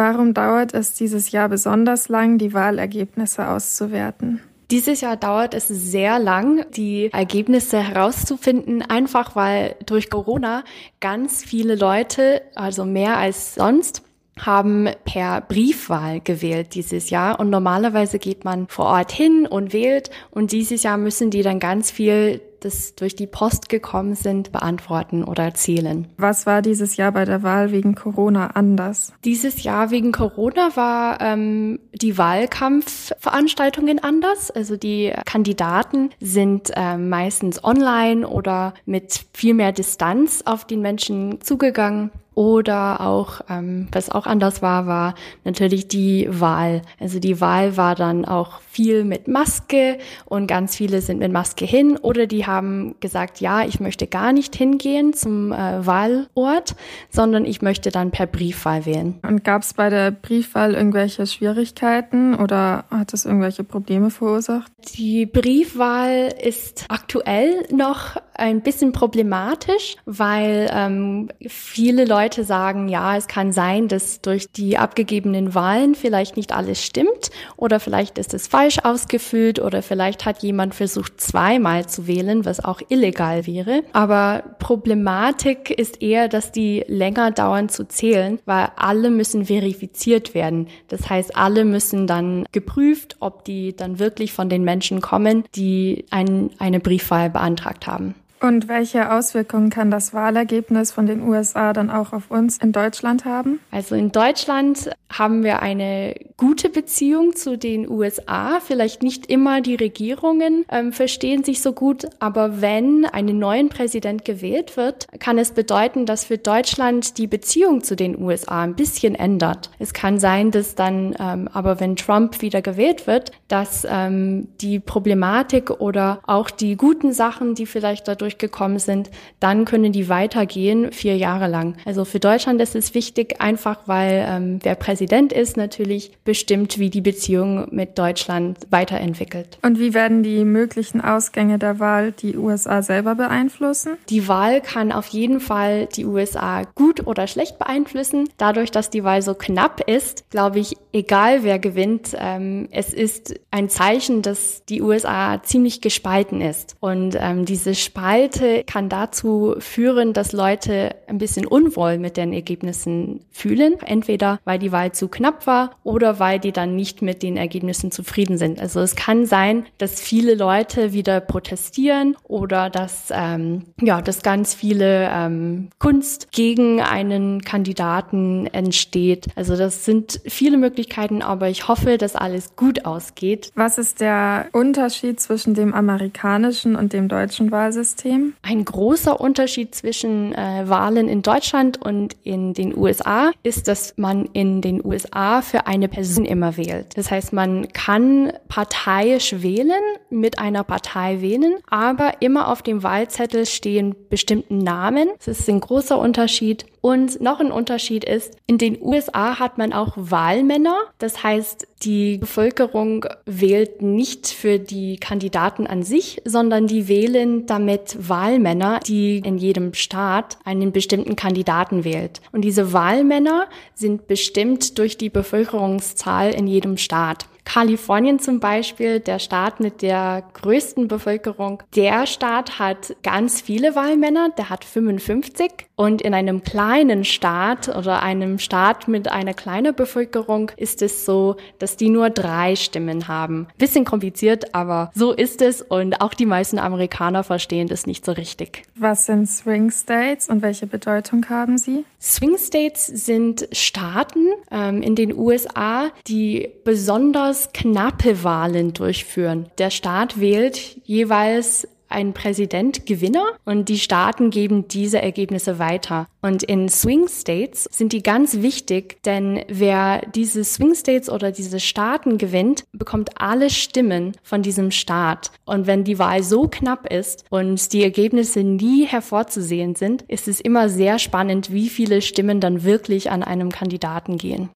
Warum dauert es dieses Jahr besonders lang, die Wahlergebnisse auszuwerten? Dieses Jahr dauert es sehr lang, die Ergebnisse herauszufinden, einfach weil durch Corona ganz viele Leute, also mehr als sonst, haben per Briefwahl gewählt dieses Jahr und normalerweise geht man vor Ort hin und wählt und dieses Jahr müssen die dann ganz viel das durch die Post gekommen sind, beantworten oder erzählen. Was war dieses Jahr bei der Wahl wegen Corona anders? Dieses Jahr wegen Corona war ähm, die Wahlkampfveranstaltungen anders. Also die Kandidaten sind äh, meistens online oder mit viel mehr Distanz auf den Menschen zugegangen. Oder auch, ähm, was auch anders war, war natürlich die Wahl. Also die Wahl war dann auch viel mit Maske und ganz viele sind mit Maske hin oder die haben gesagt, ja, ich möchte gar nicht hingehen zum äh, Wahlort, sondern ich möchte dann per Briefwahl wählen. Und gab es bei der Briefwahl irgendwelche Schwierigkeiten oder hat es irgendwelche Probleme verursacht? Die Briefwahl ist aktuell noch ein bisschen problematisch, weil ähm, viele Leute sagen, ja, es kann sein, dass durch die abgegebenen Wahlen vielleicht nicht alles stimmt oder vielleicht ist es falsch ausgefüllt oder vielleicht hat jemand versucht, zweimal zu wählen, was auch illegal wäre. Aber Problematik ist eher, dass die länger dauern zu zählen, weil alle müssen verifiziert werden. Das heißt, alle müssen dann geprüft, ob die dann wirklich von den Menschen kommen, die ein, eine Briefwahl beantragt haben. Und welche Auswirkungen kann das Wahlergebnis von den USA dann auch auf uns in Deutschland haben? Also in Deutschland haben wir eine gute Beziehung zu den USA. Vielleicht nicht immer die Regierungen ähm, verstehen sich so gut, aber wenn einen neuen Präsident gewählt wird, kann es bedeuten, dass für Deutschland die Beziehung zu den USA ein bisschen ändert. Es kann sein, dass dann, ähm, aber wenn Trump wieder gewählt wird, dass ähm, die Problematik oder auch die guten Sachen, die vielleicht dadurch durchgekommen sind, dann können die weitergehen vier Jahre lang. Also für Deutschland ist es wichtig, einfach weil ähm, wer Präsident ist, natürlich bestimmt, wie die Beziehung mit Deutschland weiterentwickelt. Und wie werden die möglichen Ausgänge der Wahl die USA selber beeinflussen? Die Wahl kann auf jeden Fall die USA gut oder schlecht beeinflussen. Dadurch, dass die Wahl so knapp ist, glaube ich, egal wer gewinnt, ähm, es ist ein Zeichen, dass die USA ziemlich gespalten ist. Und ähm, diese Spalte kann dazu führen, dass Leute ein bisschen unwohl mit den Ergebnissen fühlen. Entweder weil die Wahl zu knapp war oder weil die dann nicht mit den Ergebnissen zufrieden sind. Also es kann sein, dass viele Leute wieder protestieren oder dass, ähm, ja, dass ganz viele ähm, Kunst gegen einen Kandidaten entsteht. Also das sind viele Möglichkeiten, aber ich hoffe, dass alles gut ausgeht. Was ist der Unterschied zwischen dem amerikanischen und dem deutschen Wahlsystem? Wahlsystem? Ein großer Unterschied zwischen äh, Wahlen in Deutschland und in den USA ist, dass man in den USA für eine Person immer wählt. Das heißt, man kann parteiisch wählen, mit einer Partei wählen, aber immer auf dem Wahlzettel stehen bestimmten Namen. Das ist ein großer Unterschied. Und noch ein Unterschied ist, in den USA hat man auch Wahlmänner. Das heißt, die Bevölkerung wählt nicht für die Kandidaten an sich, sondern die wählen damit Wahlmänner, die in jedem Staat einen bestimmten Kandidaten wählt. Und diese Wahlmänner sind bestimmt durch die Bevölkerungszahl in jedem Staat. Kalifornien zum Beispiel, der Staat mit der größten Bevölkerung, der Staat hat ganz viele Wahlmänner, der hat 55. Und in einem kleinen Staat oder einem Staat mit einer kleinen Bevölkerung ist es so, dass die nur drei Stimmen haben. Bisschen kompliziert, aber so ist es und auch die meisten Amerikaner verstehen das nicht so richtig. Was sind Swing States und welche Bedeutung haben sie? Swing States sind Staaten ähm, in den USA, die besonders knappe Wahlen durchführen. Der Staat wählt jeweils ein Präsident Gewinner und die Staaten geben diese Ergebnisse weiter. Und in Swing States sind die ganz wichtig, denn wer diese Swing States oder diese Staaten gewinnt, bekommt alle Stimmen von diesem Staat. Und wenn die Wahl so knapp ist und die Ergebnisse nie hervorzusehen sind, ist es immer sehr spannend, wie viele Stimmen dann wirklich an einem Kandidaten gehen.